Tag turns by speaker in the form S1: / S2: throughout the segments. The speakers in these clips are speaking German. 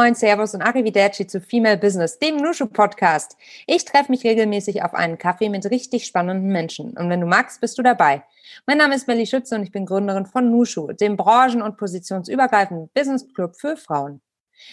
S1: Moin, Servus und Arrivederci zu Female Business, dem Nushu Podcast. Ich treffe mich regelmäßig auf einen Kaffee mit richtig spannenden Menschen. Und wenn du magst, bist du dabei. Mein Name ist Melly Schütze und ich bin Gründerin von Nushu, dem branchen- und positionsübergreifenden Business Club für Frauen.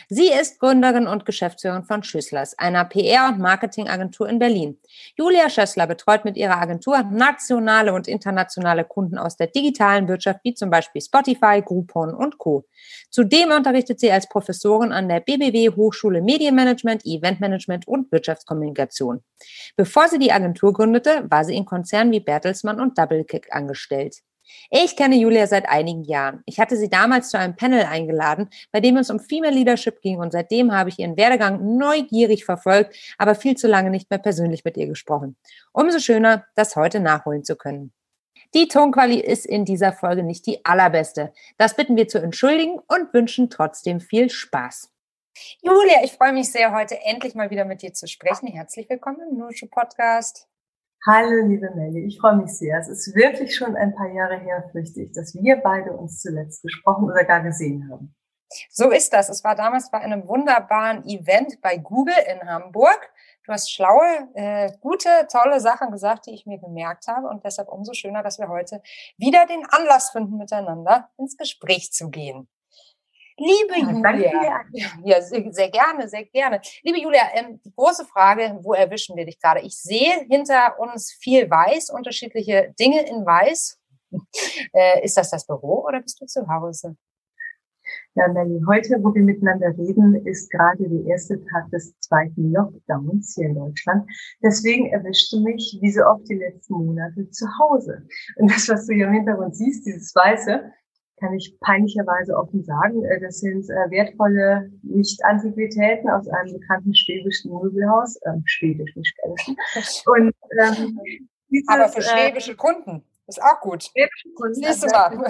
S1: Sie ist Gründerin und Geschäftsführerin von Schüsslers, einer PR- und Marketingagentur in Berlin. Julia Schössler betreut mit ihrer Agentur nationale und internationale Kunden aus der digitalen Wirtschaft, wie zum Beispiel Spotify, Groupon und Co. Zudem unterrichtet sie als Professorin an der BBW Hochschule Medienmanagement, Eventmanagement und Wirtschaftskommunikation. Bevor sie die Agentur gründete, war sie in Konzernen wie Bertelsmann und Doublekick angestellt. Ich kenne Julia seit einigen Jahren. Ich hatte sie damals zu einem Panel eingeladen, bei dem es um Female Leadership ging und seitdem habe ich ihren Werdegang neugierig verfolgt, aber viel zu lange nicht mehr persönlich mit ihr gesprochen. Umso schöner, das heute nachholen zu können. Die Tonqualität ist in dieser Folge nicht die allerbeste. Das bitten wir zu entschuldigen und wünschen trotzdem viel Spaß. Julia, ich freue mich sehr, heute endlich mal wieder mit dir zu sprechen. Herzlich willkommen im Nusche Podcast.
S2: Hallo, liebe Melly, ich freue mich sehr. Es ist wirklich schon ein paar Jahre her, fürchte ich, dass wir beide uns zuletzt gesprochen oder gar gesehen haben.
S1: So ist das. Es war damals bei einem wunderbaren Event bei Google in Hamburg. Du hast schlaue, äh, gute, tolle Sachen gesagt, die ich mir gemerkt habe. Und deshalb umso schöner, dass wir heute wieder den Anlass finden, miteinander ins Gespräch zu gehen. Liebe ja, Julia, ja, sehr, gerne, sehr gerne. Liebe Julia, ähm, die große Frage, wo erwischen wir dich gerade? Ich sehe hinter uns viel Weiß, unterschiedliche Dinge in Weiß. Äh, ist das das Büro oder bist du zu Hause?
S2: Ja, Melly, heute, wo wir miteinander reden, ist gerade der erste Tag des zweiten Lockdowns hier in Deutschland. Deswegen erwischst du mich, wie so oft die letzten Monate, zu Hause. Und das, was du hier im Hintergrund siehst, dieses Weiße, kann ich peinlicherweise offen sagen. Äh, das sind äh, wertvolle Nicht-Antiquitäten aus einem bekannten schwäbischen Möbelhaus, äh, schwedisch, nicht schwäbischen.
S1: Und, ähm, dieses, Aber für äh, schwäbische Kunden. Ist auch gut.
S2: Siehst du mal. und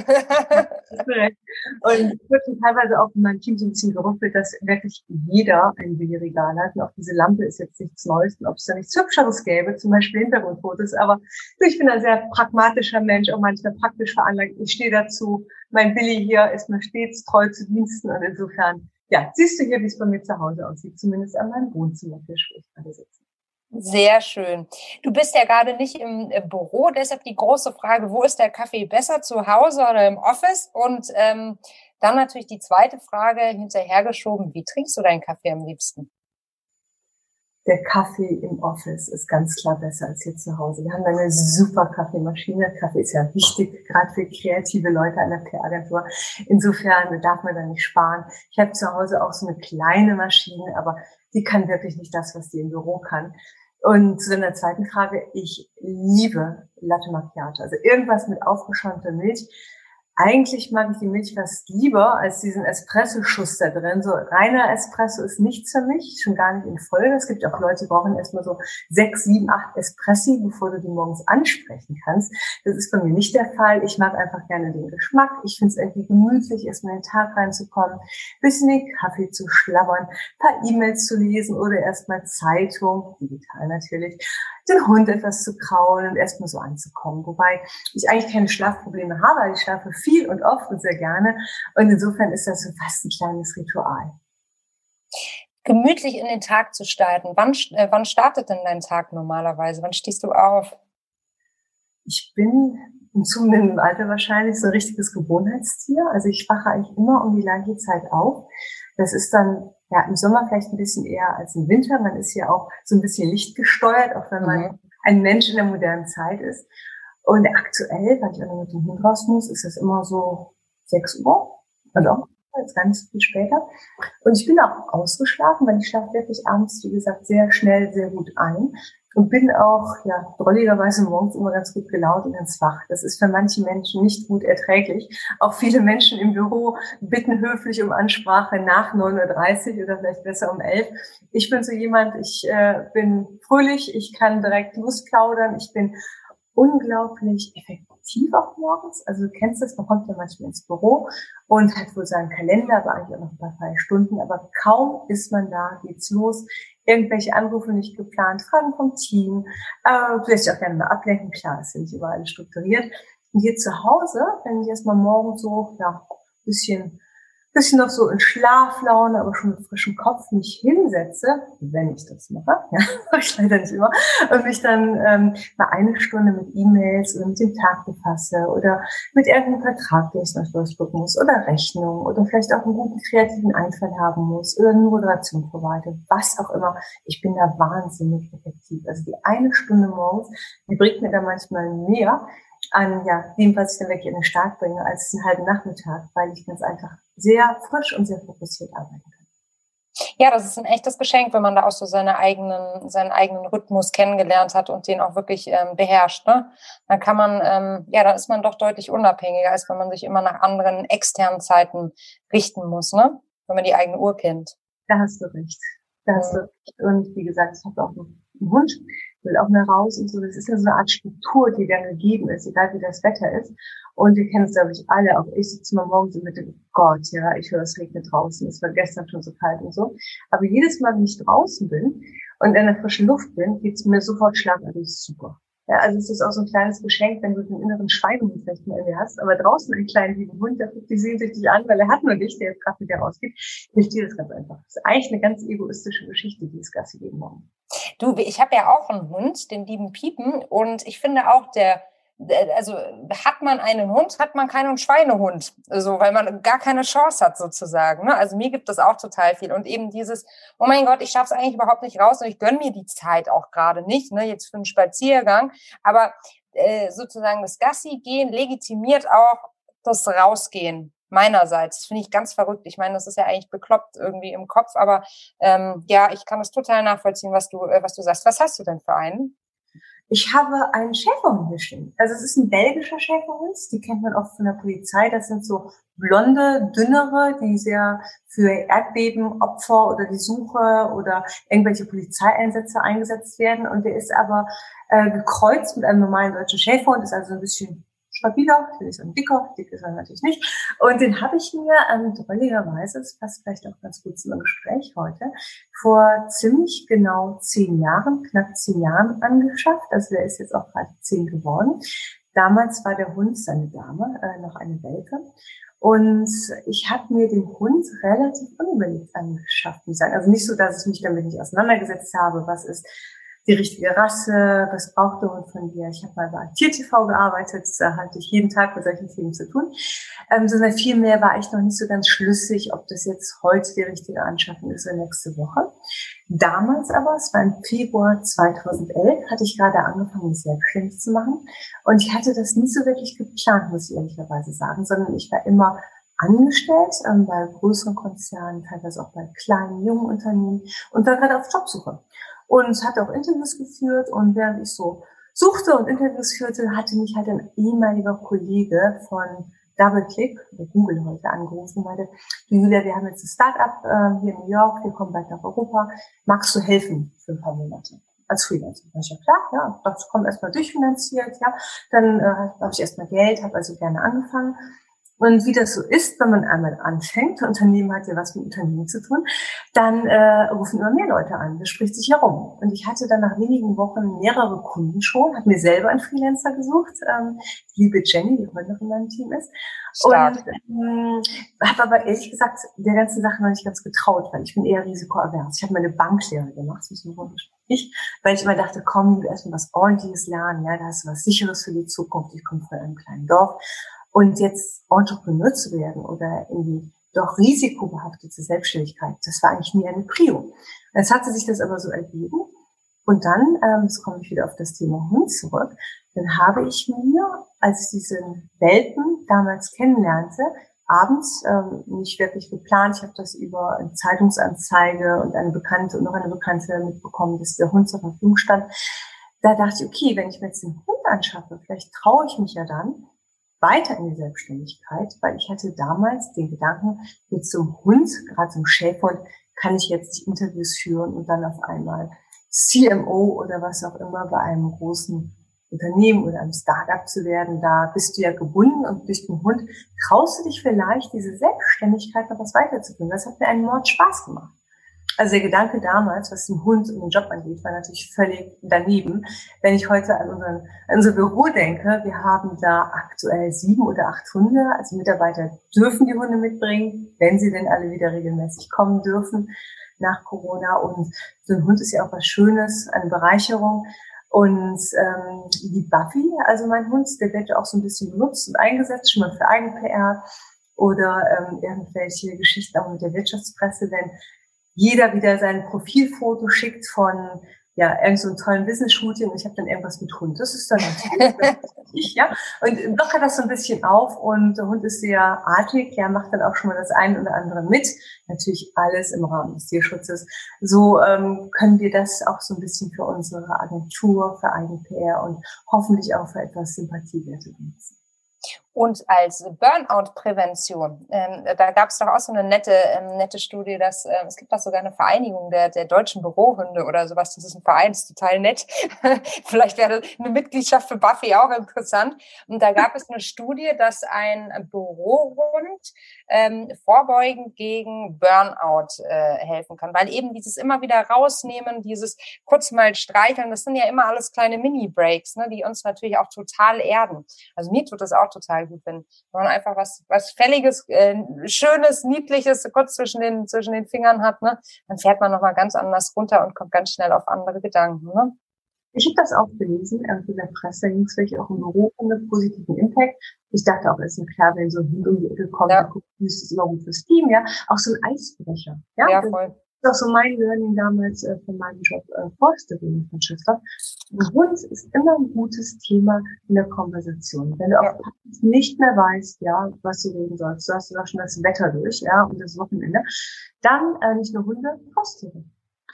S2: es wird teilweise auch in meinem Team so ein bisschen gerüffelt, dass wirklich jeder ein Billigregal hat. Und auch diese Lampe ist jetzt nichts Neues. Und ob es da nichts Hübscheres gäbe, zum Beispiel Hintergrundfotos. Aber ich bin ein sehr pragmatischer Mensch, auch manchmal praktisch veranlagt. Ich stehe dazu. Mein Billy hier ist mir stets treu zu Diensten. Und insofern, ja, siehst du hier, wie es bei mir zu Hause aussieht. Zumindest an meinem Wohnzimmertisch, wo ich gerade sitze.
S1: Sehr schön. Du bist ja gerade nicht im, Büro, deshalb die große Frage, wo ist der Kaffee besser, zu Hause oder im Office? Und ähm, dann natürlich die zweite Frage hinterhergeschoben, wie trinkst du deinen Kaffee am liebsten?
S2: Der Kaffee im Office ist ganz klar besser als hier zu Hause. Wir haben eine super Kaffeemaschine. Kaffee ist ja wichtig, gerade für kreative Leute einer PR-Agentur. Insofern darf man da nicht sparen. Ich habe zu Hause auch so eine kleine Maschine, aber die kann wirklich nicht das, was die im Büro kann. Und zu deiner zweiten Frage, ich liebe Latte Macchiato. Also irgendwas mit aufgeschäumter Milch. Eigentlich mag ich die Milch fast lieber als diesen Espresso-Schuss da drin. So reiner Espresso ist nichts für mich, schon gar nicht in Folge. Es gibt auch Leute, die brauchen erstmal so sechs, sieben, acht Espressi, bevor du die morgens ansprechen kannst. Das ist bei mir nicht der Fall. Ich mag einfach gerne den Geschmack. Ich finde es irgendwie gemütlich, erstmal in den Tag reinzukommen, bisschen den Kaffee zu schlabbern, paar E-Mails zu lesen oder erstmal Zeitung, digital natürlich, den Hund etwas zu kraulen und erstmal so anzukommen. Wobei ich eigentlich keine Schlafprobleme habe, ich schlafe viel und oft und sehr gerne. Und insofern ist das so fast ein kleines Ritual.
S1: Gemütlich in den Tag zu starten. Wann, äh, wann startet denn dein Tag normalerweise? Wann stehst du auf?
S2: Ich bin im zunehmenden Alter wahrscheinlich so ein richtiges Gewohnheitstier. Also ich wache eigentlich immer um die gleiche Zeit auf. Das ist dann ja im Sommer vielleicht ein bisschen eher als im Winter. Man ist ja auch so ein bisschen lichtgesteuert, auch wenn man mhm. ein Mensch in der modernen Zeit ist. Und aktuell, weil ich auch mit dem Hund raus muss, ist es immer so 6 Uhr. Also jetzt ganz viel später. Und ich bin auch ausgeschlafen, weil ich schlafe wirklich abends, wie gesagt, sehr schnell, sehr gut ein und bin auch, ja, drolligerweise morgens immer ganz gut gelaunt und ganz wach. Das ist für manche Menschen nicht gut erträglich. Auch viele Menschen im Büro bitten höflich um Ansprache nach 9.30 Uhr oder vielleicht besser um 11. Ich bin so jemand, ich äh, bin fröhlich, ich kann direkt losplaudern, ich bin unglaublich effektiv auch morgens. Also du kennst das, man kommt ja manchmal ins Büro und hat wohl seinen Kalender, aber eigentlich auch noch ein paar freie Stunden, aber kaum ist man da, geht's los. Irgendwelche Anrufe nicht geplant, Fragen vom Team, äh, vielleicht auch gerne mal ablenken, klar, ist ja nicht überall strukturiert. Und hier zu Hause, wenn ich erstmal morgens so, ja, bisschen bisschen noch so in Schlaflaune, aber schon mit frischem Kopf mich hinsetze, wenn ich das mache, ja, ich leider nicht immer, und mich dann ähm, mal eine Stunde mit E-Mails oder mit dem Tag befasse oder mit irgendeinem Vertrag, den ich noch durchgucken muss oder Rechnung oder vielleicht auch einen guten kreativen Einfall haben muss oder eine Moderation verwalte, was auch immer. Ich bin da wahnsinnig effektiv. Also die eine Stunde morgens, die bringt mir da manchmal mehr, an ja, dem, was ich dann wirklich in den Start bringe, als einen halben Nachmittag, weil ich ganz einfach sehr frisch und sehr fokussiert arbeiten kann.
S1: Ja, das ist ein echtes Geschenk, wenn man da auch so seine eigenen, seinen eigenen Rhythmus kennengelernt hat und den auch wirklich ähm, beherrscht. Ne? Dann kann man, ähm, ja, dann ist man doch deutlich unabhängiger, als wenn man sich immer nach anderen externen Zeiten richten muss, ne? Wenn man die eigene Uhr kennt.
S2: Da hast du recht. Da hast du recht. Und wie gesagt, ich habe auch einen Hund, will auch mehr raus und so. Das ist ja so eine Art Struktur, die dann gegeben ist, egal wie das Wetter ist. Und wir kennen es, glaube ich, alle. Auch ich sitze mal morgens und mit dem Gott, ja, ich höre, es regnet draußen. Es war gestern schon so kalt und so. Aber jedes Mal, wenn ich draußen bin und in der frischen Luft bin, geht's mir sofort schlagartig super. Ja, also es ist auch so ein kleines Geschenk, wenn du den inneren Schweinehund vielleicht mal in dir hast, aber draußen einen kleinen lieben Hund, der guckt die sehnsüchtig an, weil er hat nur dich, der jetzt gerade mit dir rausgeht, hilft dir das ganz einfach. Das ist eigentlich eine ganz egoistische Geschichte, die es Gassi jeden Morgen.
S1: Du, ich habe ja auch einen Hund, den lieben Piepen, und ich finde auch, der also hat man einen Hund, hat man keinen Schweinehund, so weil man gar keine Chance hat sozusagen. Ne? Also mir gibt das auch total viel und eben dieses, oh mein Gott, ich schaffe es eigentlich überhaupt nicht raus und ich gönne mir die Zeit auch gerade nicht, ne? jetzt für einen Spaziergang, aber äh, sozusagen das Gassi gehen legitimiert auch das Rausgehen meinerseits. Das finde ich ganz verrückt. Ich meine, das ist ja eigentlich bekloppt irgendwie im Kopf, aber ähm, ja, ich kann das total nachvollziehen, was du, äh, was du sagst. Was hast du denn für einen?
S2: Ich habe einen Schäferhund stehen. Also es ist ein belgischer Schäferhund, die kennt man oft von der Polizei. Das sind so blonde, dünnere, die sehr für Erdbebenopfer oder die Suche oder irgendwelche Polizeieinsätze eingesetzt werden. Und der ist aber äh, gekreuzt mit einem normalen deutschen Schäferhund, ist also ein bisschen stabiler, ich will nicht sagen dicker, dick ist er natürlich nicht. Und den habe ich mir ähm, drolligerweise, das passt vielleicht auch ganz gut zum Gespräch heute, vor ziemlich genau zehn Jahren, knapp zehn Jahren angeschafft. Also der ist jetzt auch gerade zehn geworden. Damals war der Hund seine Dame, äh, noch eine Welpe. Und ich habe mir den Hund relativ unüberlegt angeschafft, muss ich sagen. Also nicht so, dass ich mich damit nicht auseinandergesetzt habe, was ist die richtige Rasse, was braucht der Hund von dir. Ich habe mal bei TierTV gearbeitet, da hatte ich jeden Tag mit solchen Themen zu tun. Ähm, sondern vielmehr war ich noch nicht so ganz schlüssig, ob das jetzt heute die richtige Anschaffung ist oder nächste Woche. Damals aber, es war im Februar 2011, hatte ich gerade angefangen, mich selbstständig zu machen. Und ich hatte das nie so wirklich geplant, muss ich ehrlicherweise sagen, sondern ich war immer angestellt ähm, bei größeren Konzernen, teilweise auch bei kleinen, jungen Unternehmen und war gerade auf Jobsuche und hat auch Interviews geführt und während ich so suchte und Interviews führte, hatte mich halt ein ehemaliger Kollege von DoubleClick, Google heute angerufen und meinte, du Julia, wir haben jetzt ein Startup äh, hier in New York, wir kommen bald nach Europa, magst du helfen für ein paar Monate? Als Freelancer. Da ich ja klar, ja, das kommt erstmal durchfinanziert, ja. Dann äh, habe ich erstmal Geld, habe also gerne angefangen und wie das so ist, wenn man einmal anfängt, Unternehmen hat ja was mit Unternehmen zu tun, dann äh, rufen immer mehr Leute an. Das spricht sich herum. Und ich hatte dann nach wenigen Wochen mehrere Kunden schon, habe mir selber einen Freelancer gesucht, ähm, liebe Jenny, die heute noch in meinem Team ist. Stark. Und ähm, habe aber ehrlich gesagt der ganzen Sache noch nicht ganz getraut, weil ich bin eher risikoavers. Ich habe meine Banklehre gemacht, das ist ein ich, weil ich immer dachte, komm, du erstmal was ordentliches lernen, ja, da hast du was sicheres für die Zukunft. Ich komme von einem kleinen Dorf und jetzt Entrepreneur zu werden oder in die doch risikobehaftete Selbstständigkeit, das war eigentlich nie eine Prio. Jetzt hatte sich das aber so ergeben. Und dann, ähm, jetzt komme ich wieder auf das Thema Hund zurück, dann habe ich mir, als ich diesen Welpen damals kennenlernte, abends ähm, nicht wirklich geplant. Ich habe das über eine Zeitungsanzeige und eine Bekannte und noch eine Bekannte mitbekommen, dass der Hund zur Verfügung stand. Da dachte ich, okay, wenn ich mir jetzt den Hund anschaffe, vielleicht traue ich mich ja dann, weiter in die Selbstständigkeit, weil ich hatte damals den Gedanken, mit einem Hund, gerade einem Schäferhund, kann ich jetzt Interviews führen und dann auf einmal CMO oder was auch immer bei einem großen Unternehmen oder einem Startup zu werden. Da bist du ja gebunden und durch den Hund traust du dich vielleicht, diese Selbstständigkeit noch was weiterzuführen. Das hat mir einen Mord Spaß gemacht. Also der Gedanke damals, was den Hund und den Job angeht, war natürlich völlig daneben. Wenn ich heute an, unseren, an unser Büro denke, wir haben da aktuell sieben oder acht Hunde. Also Mitarbeiter dürfen die Hunde mitbringen, wenn sie denn alle wieder regelmäßig kommen dürfen nach Corona. Und so ein Hund ist ja auch was Schönes, eine Bereicherung. Und ähm, die Buffy, also mein Hund, der wird auch so ein bisschen benutzt und eingesetzt, schon mal für Eigen-PR oder ähm, irgendwelche Geschichten auch mit der Wirtschaftspresse, wenn jeder wieder sein Profilfoto schickt von ja, irgend so einen tollen Business-Shooting und ich habe dann irgendwas mit Hund. Das ist dann natürlich, ja. Und lockert das so ein bisschen auf und der Hund ist sehr artig, ja, macht dann auch schon mal das eine oder andere mit. Natürlich alles im Rahmen des Tierschutzes. So ähm, können wir das auch so ein bisschen für unsere Agentur, für Eigen-PR und hoffentlich auch für etwas Sympathiewerte benutzen.
S1: Und als Burnout-Prävention, ähm, da gab es doch auch so eine nette, ähm, nette Studie, dass äh, es gibt da sogar eine Vereinigung der, der deutschen Bürohunde oder sowas. Das ist ein Verein, ist total nett. Vielleicht wäre eine Mitgliedschaft für Buffy auch interessant. Und da gab es eine Studie, dass ein Bürohund ähm, vorbeugend gegen Burnout äh, helfen kann, weil eben dieses immer wieder rausnehmen, dieses kurz mal streicheln, das sind ja immer alles kleine Mini-Breaks, ne, die uns natürlich auch total erden. Also mir tut das auch total gut, wenn man einfach was, was Fälliges, äh, Schönes, Niedliches kurz zwischen den, zwischen den Fingern hat, ne? Dann fährt man nochmal ganz anders runter und kommt ganz schnell auf andere Gedanken, ne?
S2: Ich habe das auch gelesen, irgendwie in der Presse ging es wirklich auch im Büro von einem positiven Impact. Ich dachte auch, ist ja klar, wenn so ein Hund um die Ecke kommt, ja. dann guckt, ist es immer gut fürs Team, ja. Auch so ein Eisbrecher, ja. ja voll ist auch so mein Learning damals äh, von meinem Job äh, Forsterin von Schiffer. Ein Hund ist immer ein gutes Thema in der Konversation. Wenn du auch nicht mehr weißt, ja, was du reden sollst, du hast ja schon das Wetter durch, ja, und das Wochenende, dann äh, nicht nur Hunde, Haustiere.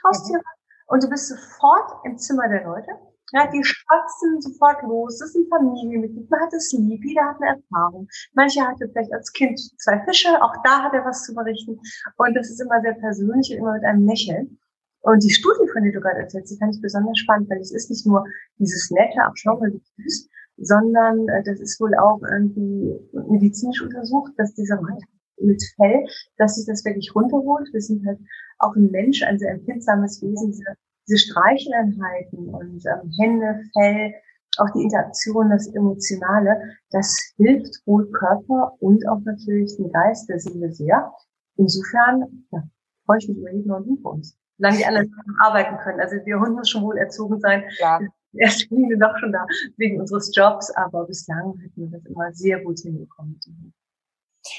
S2: Haustiere. Mhm. Und du bist sofort im Zimmer der Leute ja, die spatzen sofort los. Das sind Familienmitglieder. Man hat es lieb. Jeder hat eine Erfahrung. Manche hatte vielleicht als Kind zwei Fische. Auch da hat er was zu berichten. Und das ist immer sehr persönlich und immer mit einem Lächeln. Und die Studie, von der du gerade erzählst, die fand ich besonders spannend, weil es ist nicht nur dieses nette, süß, sondern äh, das ist wohl auch irgendwie medizinisch untersucht, dass dieser Hund mit Fell, dass sich das wirklich runterholt. Wir sind halt auch ein Mensch, ein sehr empfindsames Wesen, sehr diese Streicheleinheiten und ähm, Hände, Fell, auch die Interaktion, das Emotionale, das hilft wohl Körper und auch natürlich den Geist der Seele sehr. Insofern ja, freue ich mich über jeden neuen Hund für uns. Solange die anderen arbeiten können. Also wir Hunde müssen schon wohl erzogen sein. Ja. Erst sind wir doch schon da wegen unseres Jobs, aber bislang hätten wir das immer sehr gut hinbekommen.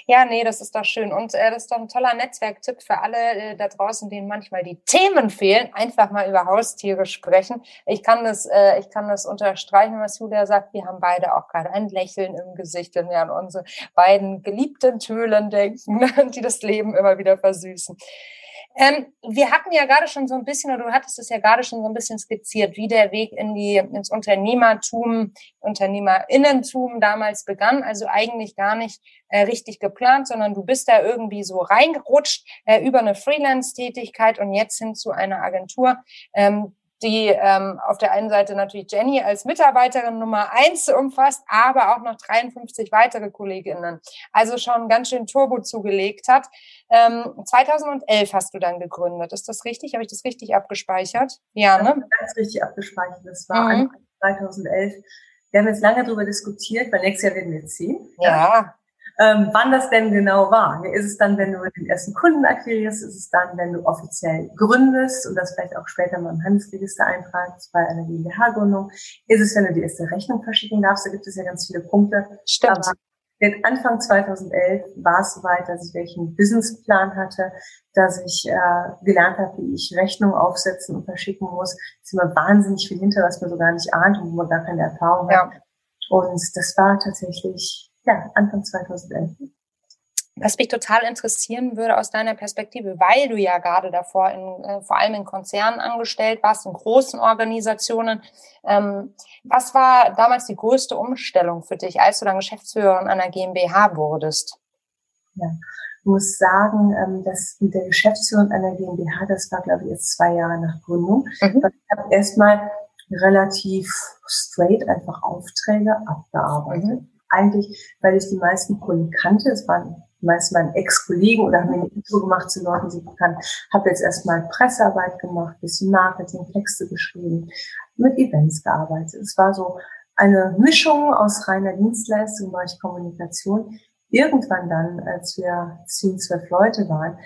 S1: Ja, nee, das ist doch schön. Und äh, das ist doch ein toller Netzwerktipp für alle äh, da draußen, denen manchmal die Themen fehlen. Einfach mal über Haustiere sprechen. Ich kann das, äh, ich kann das unterstreichen, was Julia sagt. Wir haben beide auch gerade ein Lächeln im Gesicht, wenn wir an unsere beiden geliebten Tölen denken, die das Leben immer wieder versüßen. Ähm, wir hatten ja gerade schon so ein bisschen, oder du hattest es ja gerade schon so ein bisschen skizziert, wie der Weg in die, ins Unternehmertum, Unternehmerinnentum damals begann. Also eigentlich gar nicht äh, richtig geplant, sondern du bist da irgendwie so reingerutscht äh, über eine Freelance-Tätigkeit und jetzt hin zu einer Agentur. Ähm, die ähm, auf der einen Seite natürlich Jenny als Mitarbeiterin Nummer eins umfasst, aber auch noch 53 weitere Kolleginnen. Also schon ganz schön Turbo zugelegt hat. Ähm, 2011 hast du dann gegründet. Ist das richtig? Habe ich das richtig abgespeichert?
S2: Ja, ne? Ganz richtig abgespeichert. Das war mhm. 2011. Wir haben jetzt lange darüber diskutiert, weil nächstes Jahr werden wir ziehen.
S1: Ja.
S2: Ähm, wann das denn genau war? Ist es dann, wenn du den ersten Kunden akquirierst? Ist es dann, wenn du offiziell gründest und das vielleicht auch später mal im Handelsregister eintragst bei einer GmbH-Gründung? Ist es, wenn du die erste Rechnung verschicken darfst? Da gibt es ja ganz viele Punkte.
S1: Stimmt. Aber
S2: Anfang 2011 war es soweit, dass ich welchen Businessplan hatte, dass ich äh, gelernt habe, wie ich Rechnungen aufsetzen und verschicken muss. Es ist immer wahnsinnig viel hinter, was man so gar nicht ahnt und wo man gar keine Erfahrung ja. hat. Und das war tatsächlich ja, Anfang 2011.
S1: Was mich total interessieren würde aus deiner Perspektive, weil du ja gerade davor in, äh, vor allem in Konzernen angestellt warst, in großen Organisationen. Ähm, was war damals die größte Umstellung für dich, als du dann Geschäftsführerin einer GmbH wurdest?
S2: Ja, ich muss sagen, ähm, dass mit der Geschäftsführung einer GmbH, das war, glaube ich, jetzt zwei Jahre nach Gründung. Mhm. Ich habe erstmal relativ straight einfach Aufträge abgearbeitet. Mhm eigentlich, weil ich die meisten Kunden kannte. Es waren meist meinen Ex-Kollegen oder haben mir ein Intro gemacht zu Leuten, die ich kann. Habe jetzt erstmal Pressearbeit gemacht, bisschen Marketing, Texte geschrieben, mit Events gearbeitet. Es war so eine Mischung aus reiner Dienstleistung, war ich Kommunikation. Irgendwann dann, als wir zehn, zwölf Leute waren,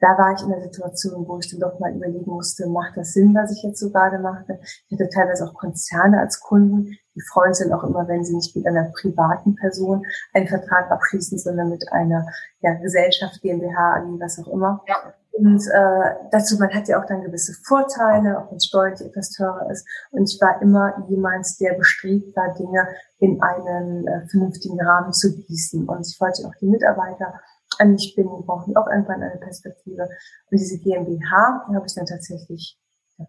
S2: da war ich in der Situation, wo ich dann doch mal überlegen musste, macht das Sinn, was ich jetzt so gerade mache? Ich hatte teilweise auch Konzerne als Kunden. Die freuen sich auch immer, wenn sie nicht mit einer privaten Person einen Vertrag abschließen, sondern mit einer ja, Gesellschaft, GmbH, AG, was auch immer. Ja. Und äh, dazu, man hat ja auch dann gewisse Vorteile, auch wenn es steuerlich etwas teurer ist. Und ich war immer jemand, der bestrebt war, Dinge in einen äh, vernünftigen Rahmen zu gießen. Und ich wollte auch die Mitarbeiter an mich binden, brauchen auch irgendwann eine Perspektive. Und diese GmbH, die habe ich dann tatsächlich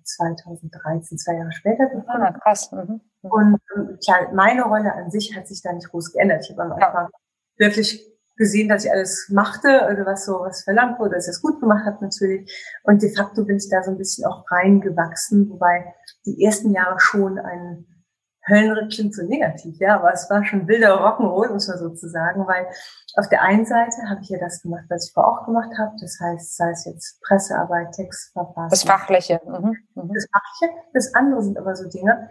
S2: 2013, zwei Jahre später gefunden. Ah, krass. Mhm. Mhm. Und ähm, klar, meine Rolle an sich hat sich da nicht groß geändert. Ich habe am Anfang ja. wirklich gesehen, dass ich alles machte, oder was so was verlangt wurde, dass ich es gut gemacht habe natürlich. Und de facto bin ich da so ein bisschen auch reingewachsen, wobei die ersten Jahre schon ein Höllenritt klingt so negativ, ja, aber es war schon wilder Rock'n'Roll, muss man sozusagen, weil auf der einen Seite habe ich ja das gemacht, was ich vorher auch gemacht habe, das heißt, sei es jetzt Pressearbeit, Textverfassung.
S1: Das Fachliche.
S2: Mhm. Mhm. Das Fachliche. Das andere sind aber so Dinge,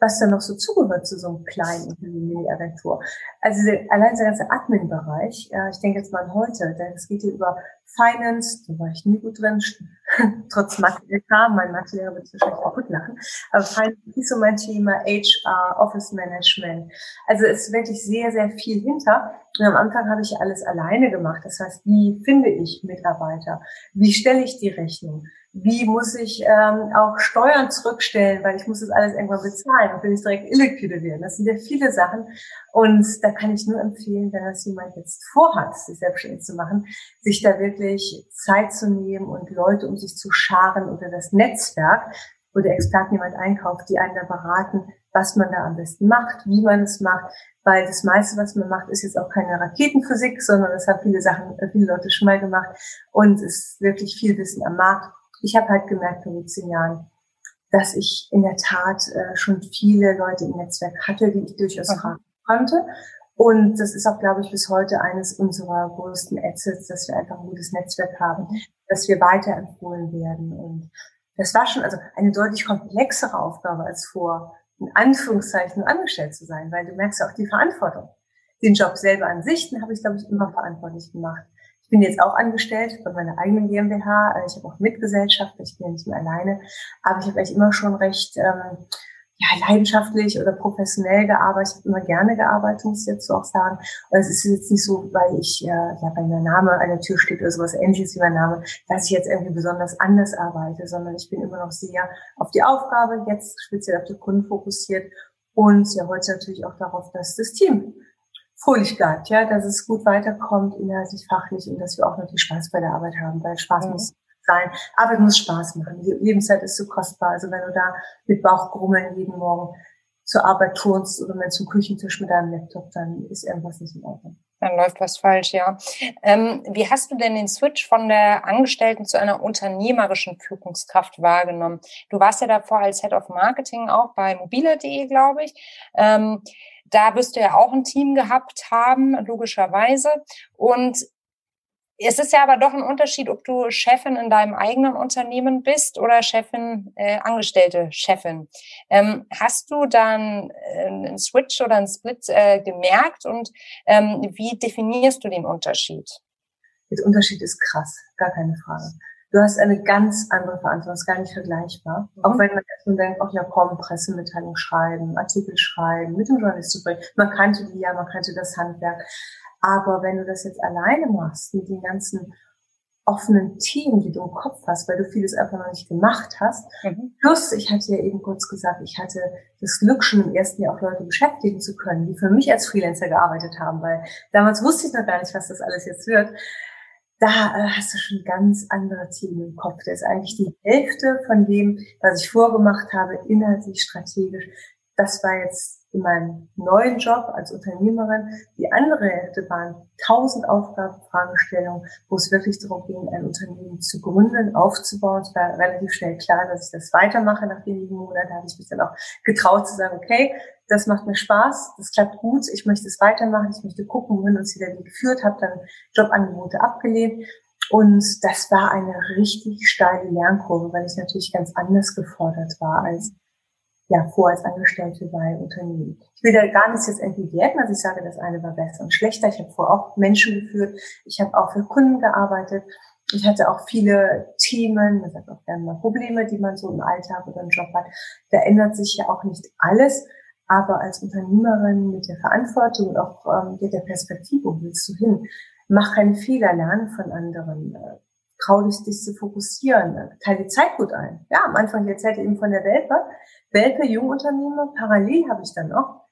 S2: was da noch so zugehört zu so einem kleinen Mini-Agentur. Also allein der ganze Admin-Bereich, ich denke jetzt mal an heute, denn es geht hier über Finance, da war ich nie gut drin, trotz Mathe-LK, mein Mathelehrer wird sich wahrscheinlich kaputt lachen, aber Finance ist so mein Thema, HR, Office Management. Also es ist wirklich sehr, sehr viel hinter. Und am Anfang habe ich alles alleine gemacht. Das heißt, wie finde ich Mitarbeiter? Wie stelle ich die Rechnung? Wie muss ich ähm, auch Steuern zurückstellen, weil ich muss das alles irgendwann bezahlen und will nicht direkt illiquide werden. Das sind ja viele Sachen. Und da kann ich nur empfehlen, wenn das jemand jetzt vorhat, sich selbstständig zu machen, sich da wirklich Zeit zu nehmen und Leute um sich zu scharen oder das Netzwerk, wo der Experten jemand einkauft, die einen da beraten, was man da am besten macht, wie man es macht, weil das meiste, was man macht, ist jetzt auch keine Raketenphysik, sondern das haben viele Sachen, viele Leute schon mal gemacht und es ist wirklich viel Wissen am Markt ich habe halt gemerkt den zehn Jahren, dass ich in der Tat äh, schon viele Leute im Netzwerk hatte, die ich durchaus mhm. fragen konnte. Und das ist auch, glaube ich, bis heute eines unserer größten Assets, dass wir einfach ein gutes Netzwerk haben, dass wir weiterempfohlen werden. Und das war schon also eine deutlich komplexere Aufgabe als vor, in Anführungszeichen, angestellt zu sein, weil du merkst ja auch die Verantwortung. Den Job selber an sich, den habe ich, glaube ich, immer verantwortlich gemacht. Bin jetzt auch angestellt bei meiner eigenen GmbH. Also ich habe auch Mitgesellschaft, ich bin ja nicht mehr alleine. Aber ich habe eigentlich immer schon recht ähm, ja, leidenschaftlich oder professionell gearbeitet. Ich habe immer gerne gearbeitet, muss ich jetzt so auch sagen. Und es ist jetzt nicht so, weil ich äh, ja bei meinem Name an der Tür steht oder sowas ähnliches wie mein Name, dass ich jetzt irgendwie besonders anders arbeite, sondern ich bin immer noch sehr auf die Aufgabe, jetzt speziell auf die Kunden fokussiert und ja heute natürlich auch darauf, dass das Team Fröhlichkeit, ja, dass es gut weiterkommt, inhaltlich, fachlich und dass wir auch natürlich Spaß bei der Arbeit haben, weil Spaß mhm. muss sein. Arbeit muss Spaß machen. Die Lebenszeit ist so kostbar. Also wenn du da mit Bauchgrummeln jeden Morgen zur Arbeit turnst oder wenn zum Küchentisch mit deinem Laptop, dann ist irgendwas nicht in Ordnung.
S1: Dann läuft was falsch, ja. Ähm, wie hast du denn den Switch von der Angestellten zu einer unternehmerischen Führungskraft wahrgenommen? Du warst ja davor als Head of Marketing auch bei mobile.de, glaube ich. Ähm, da wirst du ja auch ein Team gehabt haben, logischerweise. Und es ist ja aber doch ein Unterschied, ob du Chefin in deinem eigenen Unternehmen bist oder Chefin, äh, angestellte Chefin. Ähm, hast du dann äh, einen Switch oder einen Split äh, gemerkt und ähm, wie definierst du den Unterschied?
S2: Der Unterschied ist krass, gar keine Frage. Du hast eine ganz andere Verantwortung, ist gar nicht vergleichbar. Mhm. Auch wenn man erstmal denkt, ach ja komm, Pressemitteilung schreiben, Artikel schreiben, mit dem Journalist zu bringen. Man kannte die ja, man kannte das Handwerk. Aber wenn du das jetzt alleine machst, mit den ganzen offenen Themen, die du im Kopf hast, weil du vieles einfach noch nicht gemacht hast. Mhm. Plus, ich hatte ja eben kurz gesagt, ich hatte das Glück, schon im ersten Jahr auch Leute beschäftigen zu können, die für mich als Freelancer gearbeitet haben, weil damals wusste ich noch gar nicht, was das alles jetzt wird da äh, hast du schon ganz andere Themen im Kopf. Das ist eigentlich die Hälfte von dem, was ich vorgemacht habe, inhaltlich, strategisch. Das war jetzt in meinem neuen Job als Unternehmerin. Die andere Hälfte waren tausend Aufgaben, Fragestellungen, wo es wirklich darum ging, ein Unternehmen zu gründen, aufzubauen. Es war relativ schnell klar, dass ich das weitermache. Nach wenigen Monaten habe ich mich dann auch getraut zu sagen, okay, das macht mir Spaß, das klappt gut, ich möchte es weitermachen, ich möchte gucken, wohin uns wieder geführt, habe dann Jobangebote abgelehnt. Und das war eine richtig steile Lernkurve, weil ich natürlich ganz anders gefordert war als ja, vor als Angestellte bei Unternehmen. Ich will da gar nichts jetzt entwerten, also ich sage, das eine war besser und schlechter. Ich habe vorher auch Menschen geführt, ich habe auch für Kunden gearbeitet. Ich hatte auch viele Themen, man sagt auch gerne mal Probleme, die man so im Alltag oder im Job hat. Da ändert sich ja auch nicht alles. Aber als Unternehmerin mit der Verantwortung und auch ähm, mit der Perspektive, wo willst du hin? Mach keine Fehler, lerne von anderen. Äh, trau dich, dich zu fokussieren. Teile die Zeit gut ein. Ja, am Anfang, ich erzählte eben von der Welpe. Welpe Jungunternehmer. Parallel habe ich dann noch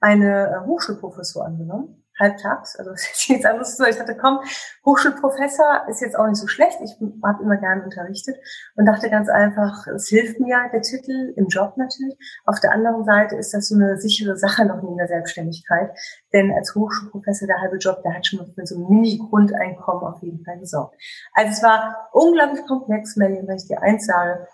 S2: eine äh, Hochschulprofessur angenommen halbtags. Also das ist jetzt anders so. Ich dachte, komm, Hochschulprofessor ist jetzt auch nicht so schlecht. Ich habe immer gerne unterrichtet und dachte ganz einfach, es hilft mir der Titel im Job natürlich. Auf der anderen Seite ist das so eine sichere Sache noch in der Selbstständigkeit. Denn als Hochschulprofessor der halbe Job, der hat schon für so ein Mini-Grundeinkommen auf jeden Fall gesorgt. Also es war unglaublich komplex, Melly, wenn ich dir eins sage.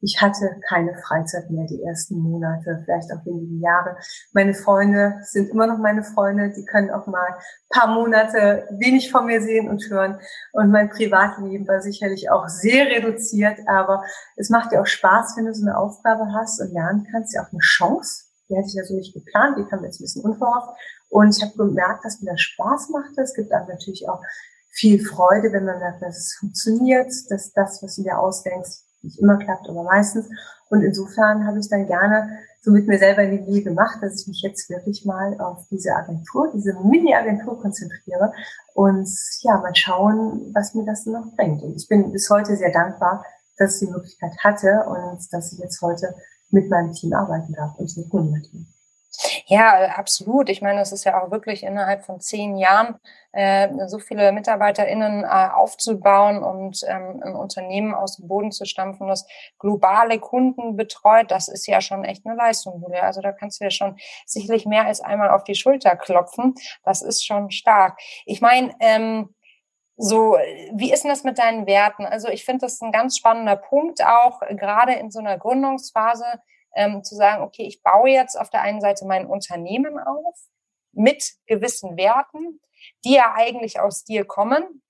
S2: Ich hatte keine Freizeit mehr die ersten Monate, vielleicht auch wenige Jahre. Meine Freunde sind immer noch meine Freunde. Die können auch mal paar Monate wenig von mir sehen und hören. Und mein Privatleben war sicherlich auch sehr reduziert. Aber es macht dir auch Spaß, wenn du so eine Aufgabe hast und lernen kannst. Ja auch eine Chance. Die hatte ich ja so nicht geplant. Die kam jetzt ein bisschen unverhofft. Und ich habe gemerkt, dass mir das Spaß macht. Es gibt aber natürlich auch viel Freude, wenn man merkt, dass es funktioniert, dass das, was du dir ausdenkst, nicht immer klappt, aber meistens. Und insofern habe ich dann gerne so mit mir selber die Linie gemacht, dass ich mich jetzt wirklich mal auf diese Agentur, diese Mini-Agentur konzentriere und ja, mal schauen, was mir das noch bringt. Und ich bin bis heute sehr dankbar, dass ich die Möglichkeit hatte und dass ich jetzt heute mit meinem Team arbeiten darf und mit Kunden.
S1: Ja, absolut. Ich meine, es ist ja auch wirklich innerhalb von zehn Jahren äh, so viele MitarbeiterInnen äh, aufzubauen und ähm, ein Unternehmen aus dem Boden zu stampfen, das globale Kunden betreut. Das ist ja schon echt eine Leistung, Julia. Also da kannst du ja schon sicherlich mehr als einmal auf die Schulter klopfen. Das ist schon stark. Ich meine, ähm, so, wie ist denn das mit deinen Werten? Also ich finde das ein ganz spannender Punkt auch, gerade in so einer Gründungsphase ähm, zu sagen, okay, ich baue jetzt auf der einen Seite mein Unternehmen auf mit gewissen Werten, die ja eigentlich aus dir kommen,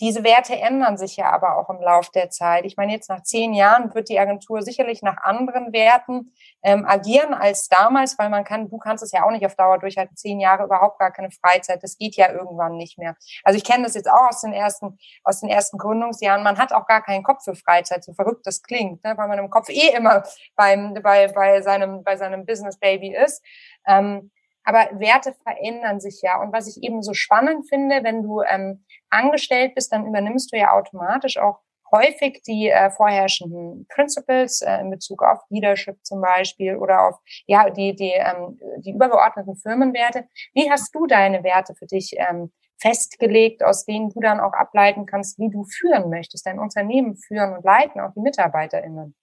S1: diese Werte ändern sich ja aber auch im Lauf der Zeit. Ich meine, jetzt nach zehn Jahren wird die Agentur sicherlich nach anderen Werten ähm, agieren als damals, weil man kann, du kannst es ja auch nicht auf Dauer durchhalten, zehn Jahre überhaupt gar keine Freizeit. Das geht ja irgendwann nicht mehr. Also ich kenne das jetzt auch aus den ersten, aus den ersten Gründungsjahren. Man hat auch gar keinen Kopf für Freizeit, so verrückt das klingt, ne? weil man im Kopf eh immer beim, bei, bei seinem, bei seinem Business Baby ist. Ähm, aber Werte verändern sich ja. Und was ich eben so spannend finde, wenn du ähm, angestellt bist, dann übernimmst du ja automatisch auch häufig die äh, vorherrschenden Principles äh, in Bezug auf Leadership zum Beispiel oder auf ja die die ähm, die übergeordneten Firmenwerte. Wie hast du deine Werte für dich ähm, festgelegt, aus denen du dann auch ableiten kannst, wie du führen möchtest, dein Unternehmen führen und leiten, auch die MitarbeiterInnen?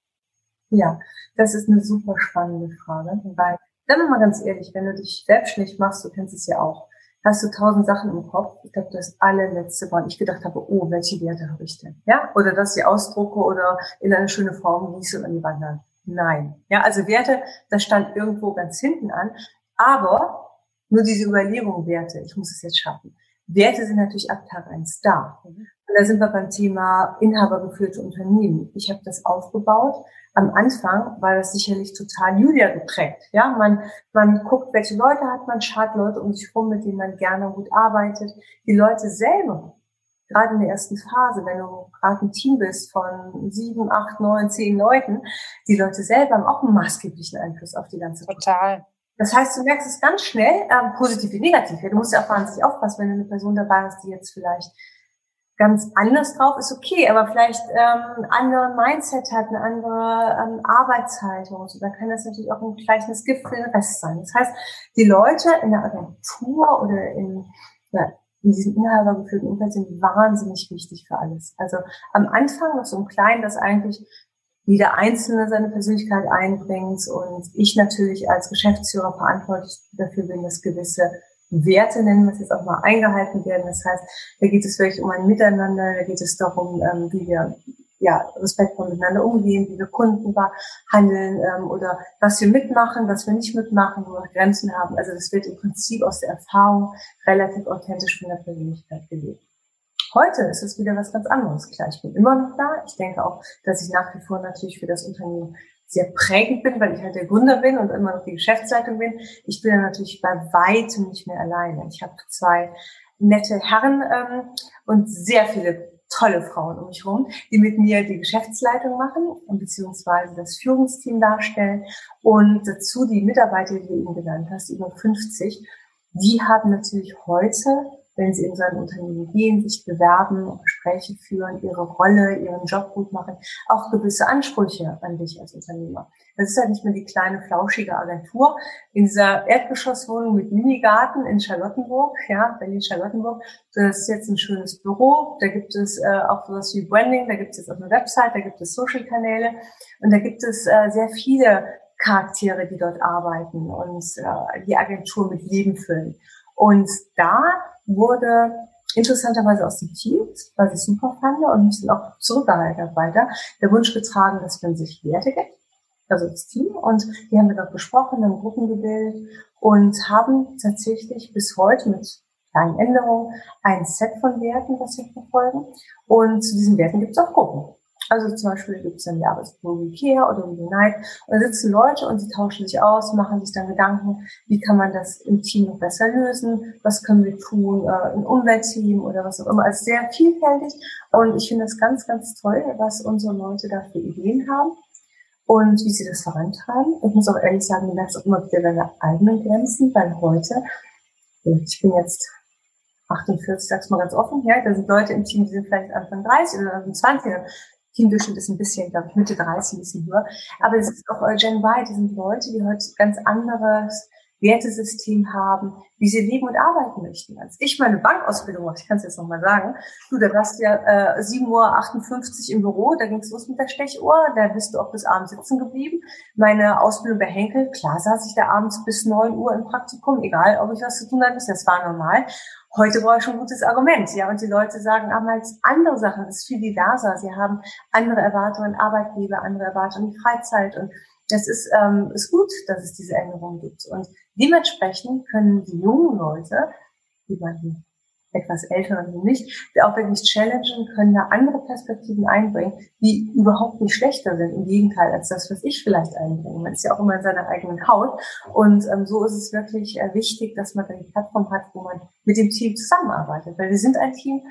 S2: Ja, das ist eine super spannende Frage, weil dann mal ganz ehrlich, wenn du dich selbstständig machst, du kennst es ja auch, hast du tausend Sachen im Kopf. Ich glaube, das allerletzte war, ich gedacht habe, oh, welche Werte habe ich denn? Ja, oder dass ich ausdrucke oder in eine schöne Form gieße und an die Wand an. Nein. Ja, also Werte, das stand irgendwo ganz hinten an. Aber nur diese Überlegung Werte, ich muss es jetzt schaffen. Werte sind natürlich ab Tag eins da. Und da sind wir beim Thema inhabergeführte Unternehmen. Ich habe das aufgebaut am Anfang war das sicherlich total Julia geprägt. Ja, man, man guckt, welche Leute hat man, schaut Leute um sich rum, mit denen man gerne gut arbeitet. Die Leute selber, gerade in der ersten Phase, wenn du gerade ein Team bist von sieben, acht, neun, zehn Leuten, die Leute selber haben auch einen maßgeblichen Einfluss auf die ganze
S1: Total.
S2: Das heißt, du merkst es ganz schnell, ähm, positiv wie negativ. Ja, du musst ja auch wahnsinnig aufpassen, wenn du eine Person dabei hast, die jetzt vielleicht ganz anders drauf ist okay, aber vielleicht ähm, anderen Mindset hat, eine andere ähm, Arbeitshaltung. So, da kann das natürlich auch ein gleiches Gift für den Rest sein. Das heißt, die Leute in der Agentur oder in, ja, in diesem inhabergeführten Umfeld sind wahnsinnig wichtig für alles. Also am Anfang noch so im Kleinen, dass eigentlich jeder Einzelne seine Persönlichkeit einbringt und ich natürlich als Geschäftsführer verantwortlich dafür bin, dass gewisse Werte, nennen wir es jetzt auch mal, eingehalten werden. Das heißt, da geht es wirklich um ein Miteinander, da geht es darum, ähm, wie wir ja, respektvoll miteinander umgehen, wie wir Kunden behandeln ähm, oder was wir mitmachen, was wir nicht mitmachen, wo wir Grenzen haben. Also das wird im Prinzip aus der Erfahrung relativ authentisch von der Persönlichkeit gelebt. Heute ist es wieder was ganz anderes. Klar, ich bin immer noch da. Ich denke auch, dass ich nach wie vor natürlich für das Unternehmen sehr prägend bin, weil ich halt der Gründer bin und immer noch die Geschäftsleitung bin. Ich bin natürlich bei weitem nicht mehr alleine. Ich habe zwei nette Herren ähm, und sehr viele tolle Frauen um mich herum, die mit mir die Geschäftsleitung machen beziehungsweise das Führungsteam darstellen und dazu die Mitarbeiter, die du eben genannt hast, über 50. Die haben natürlich heute wenn sie in so ein Unternehmen gehen, sich bewerben, Gespräche führen, ihre Rolle, ihren Job gut machen, auch gewisse Ansprüche an dich als Unternehmer. Das ist ja nicht mehr die kleine, flauschige Agentur in dieser Erdgeschosswohnung mit Minigarten in Charlottenburg, ja, Berlin-Charlottenburg. Das ist jetzt ein schönes Büro, da gibt es äh, auch sowas wie Branding, da gibt es jetzt auch eine Website, da gibt es Social-Kanäle und da gibt es äh, sehr viele Charaktere, die dort arbeiten und äh, die Agentur mit Leben füllen. Und da wurde interessanterweise aus dem Team, was ich super fand und mich dann auch zurückgehalten weiter, der Wunsch getragen, dass man sich Werte gibt, also das Team. Und die haben wir dort besprochen, haben Gruppen gebildet und haben tatsächlich bis heute mit kleinen Änderungen ein Set von Werten, was wir verfolgen. Und zu diesen Werten gibt es auch Gruppen. Also zum Beispiel gibt es dann Jahresprobe Ikea oder Unite und da sitzen Leute und sie tauschen sich aus, machen sich dann Gedanken, wie kann man das im Team noch besser lösen, was können wir tun, äh, ein Umweltteam oder was auch immer. Also sehr vielfältig und ich finde das ganz, ganz toll, was unsere Leute da für Ideen haben und wie sie das vorantreiben. Ich muss auch ehrlich sagen, du merkst auch immer wieder deine eigenen Grenzen, weil heute, ich bin jetzt 48, sag's mal ganz offen, ja, da sind Leute im Team, die sind vielleicht Anfang 30 oder Anfang 20, Teamdurchschnitt ist ein bisschen, glaube ich, Mitte 30, ein bisschen höher. Aber es ist auch Gen Y, die sind Leute, die heute ganz anderes Wertesystem haben, wie sie leben und arbeiten möchten. Als ich meine Bankausbildung mache, ich kann es jetzt nochmal sagen, du, da warst du ja äh, 7.58 Uhr im Büro, da ging es los mit der Stechuhr, da bist du auch bis abends sitzen geblieben. Meine Ausbildung bei Henkel, klar saß ich da abends bis 9 Uhr im Praktikum, egal ob ich was zu tun hatte, das war normal. Heute brauche ich schon ein gutes Argument, ja. Und die Leute sagen damals andere Sachen, das ist viel diverser. Sie haben andere Erwartungen Arbeitgeber, andere Erwartungen Freizeit und das ist, ähm, ist gut, dass es diese Änderungen gibt. Und dementsprechend können die jungen Leute, die man etwas älteren wie nicht, die auch wirklich challengen, können da andere Perspektiven einbringen, die überhaupt nicht schlechter sind, im Gegenteil, als das, was ich vielleicht einbringe. Man ist ja auch immer in seiner eigenen Haut. Und ähm, so ist es wirklich äh, wichtig, dass man eine Plattform hat, wo man mit dem Team zusammenarbeitet. Weil wir sind ein Team,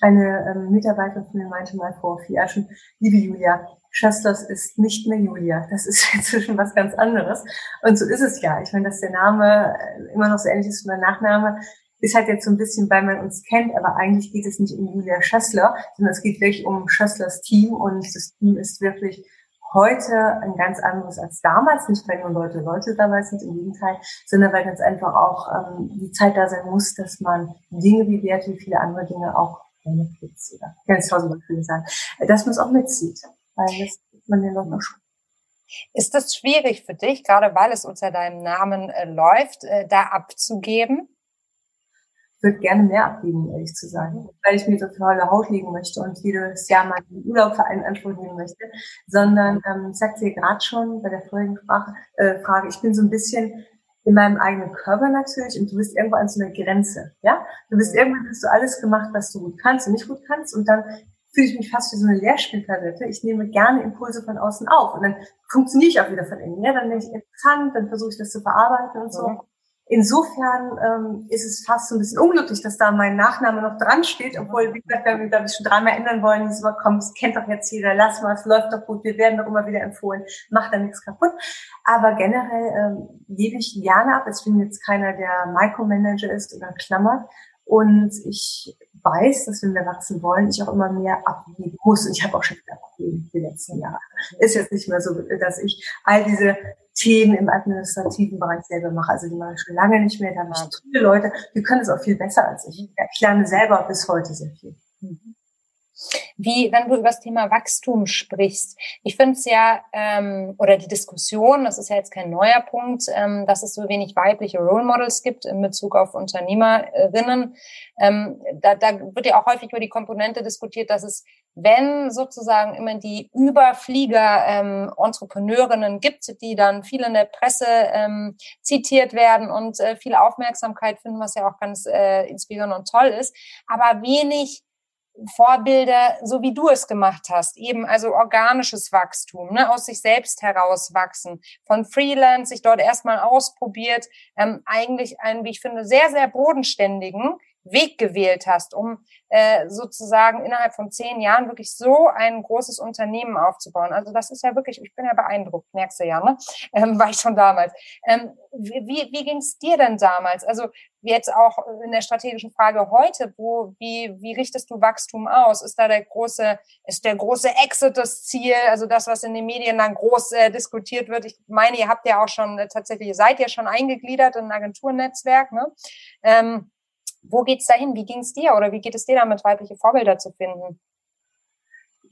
S2: eine ähm, Mitarbeiterin von mir meinte mal vor vier Jahren schon, liebe Julia, Schöstlers ist nicht mehr Julia. Das ist inzwischen was ganz anderes. Und so ist es ja. Ich meine, dass der Name äh, immer noch so ähnlich ist wie mein Nachname, ist halt jetzt so ein bisschen, weil man uns kennt, aber eigentlich geht es nicht um Julia Schössler, sondern es geht wirklich um Schösslers Team und das Team ist wirklich heute ein ganz anderes als damals, nicht weil nur Leute Leute dabei sind, im Gegenteil, sondern weil ganz einfach auch ähm, die Zeit da sein muss, dass man Dinge wie Werte, wie viele andere Dinge auch mitzieht. Oder ganz tausend Gefühle sagen, dass man es auch mitzieht, weil das man den Leuten auch schon
S1: ist das schwierig für dich, gerade weil es unter deinem Namen äh, läuft, äh, da abzugeben?
S2: Würde gerne mehr abgeben, ehrlich zu sein, weil ich mir so tolle Haut legen möchte und jedes Jahr mal einen Urlaub für einen Anspruch nehmen möchte, sondern ähm, ich sagte dir gerade schon bei der vorigen Sprache, äh, Frage, ich bin so ein bisschen in meinem eigenen Körper natürlich und du bist irgendwo an so einer Grenze, ja? Du bist irgendwann hast du alles gemacht, was du gut kannst und nicht gut kannst und dann fühle ich mich fast wie so eine Lehrspielpalette. Ich nehme gerne Impulse von außen auf und dann funktioniere ich auch wieder von innen. Ja, dann bin ich interessant, dann versuche ich das zu verarbeiten und so. Insofern ähm, ist es fast so ein bisschen unglücklich, dass da mein Nachname noch dran steht, obwohl, wie gesagt, wir, glaube ich, schon dreimal ändern wollen. So, komm, das kennt doch jetzt jeder, lass mal, es läuft doch gut, wir werden doch immer wieder empfohlen, macht da nichts kaputt. Aber generell ähm, gebe ich gerne ab. Ich bin jetzt keiner, der Micromanager ist oder klammert. Und ich weiß, dass wenn wir wachsen wollen, ich auch immer mehr abgeben muss. Und ich habe auch schon abgegeben die letzten Jahre. Ist jetzt nicht mehr so, dass ich all diese Themen im administrativen Bereich selber mache. Also die mache ich schon lange nicht mehr. Da habe ich viele Leute, die können es auch viel besser als ich. Ich lerne selber bis heute sehr viel. Mhm.
S1: Wie, wenn du über das Thema Wachstum sprichst, ich finde es ja, ähm, oder die Diskussion, das ist ja jetzt kein neuer Punkt, ähm, dass es so wenig weibliche Role Models gibt in Bezug auf Unternehmerinnen. Ähm, da, da wird ja auch häufig über die Komponente diskutiert, dass es, wenn sozusagen immer die Überflieger ähm, Entrepreneurinnen gibt, die dann viel in der Presse ähm, zitiert werden und äh, viel Aufmerksamkeit finden, was ja auch ganz äh, inspirierend und toll ist, aber wenig Vorbilder, so wie du es gemacht hast, eben also organisches Wachstum, ne, aus sich selbst heraus wachsen, von Freelance sich dort erstmal ausprobiert, ähm, eigentlich einen, wie ich finde, sehr, sehr bodenständigen Weg gewählt hast, um äh, sozusagen innerhalb von zehn Jahren wirklich so ein großes Unternehmen aufzubauen. Also das ist ja wirklich, ich bin ja beeindruckt, merkst du ja, ne? Ähm, war ich schon damals. Ähm, wie wie ging es dir denn damals? Also jetzt auch in der strategischen Frage heute, wo, wie, wie richtest du Wachstum aus? Ist da der große, ist der große Exit das Ziel? Also das, was in den Medien dann groß äh, diskutiert wird. Ich meine, ihr habt ja auch schon äh, tatsächlich, ihr seid ja schon eingegliedert in ein Agenturnetzwerk, ne? Ähm, wo geht's dahin? Wie ging's dir oder wie geht es dir damit, weibliche Vorbilder zu finden?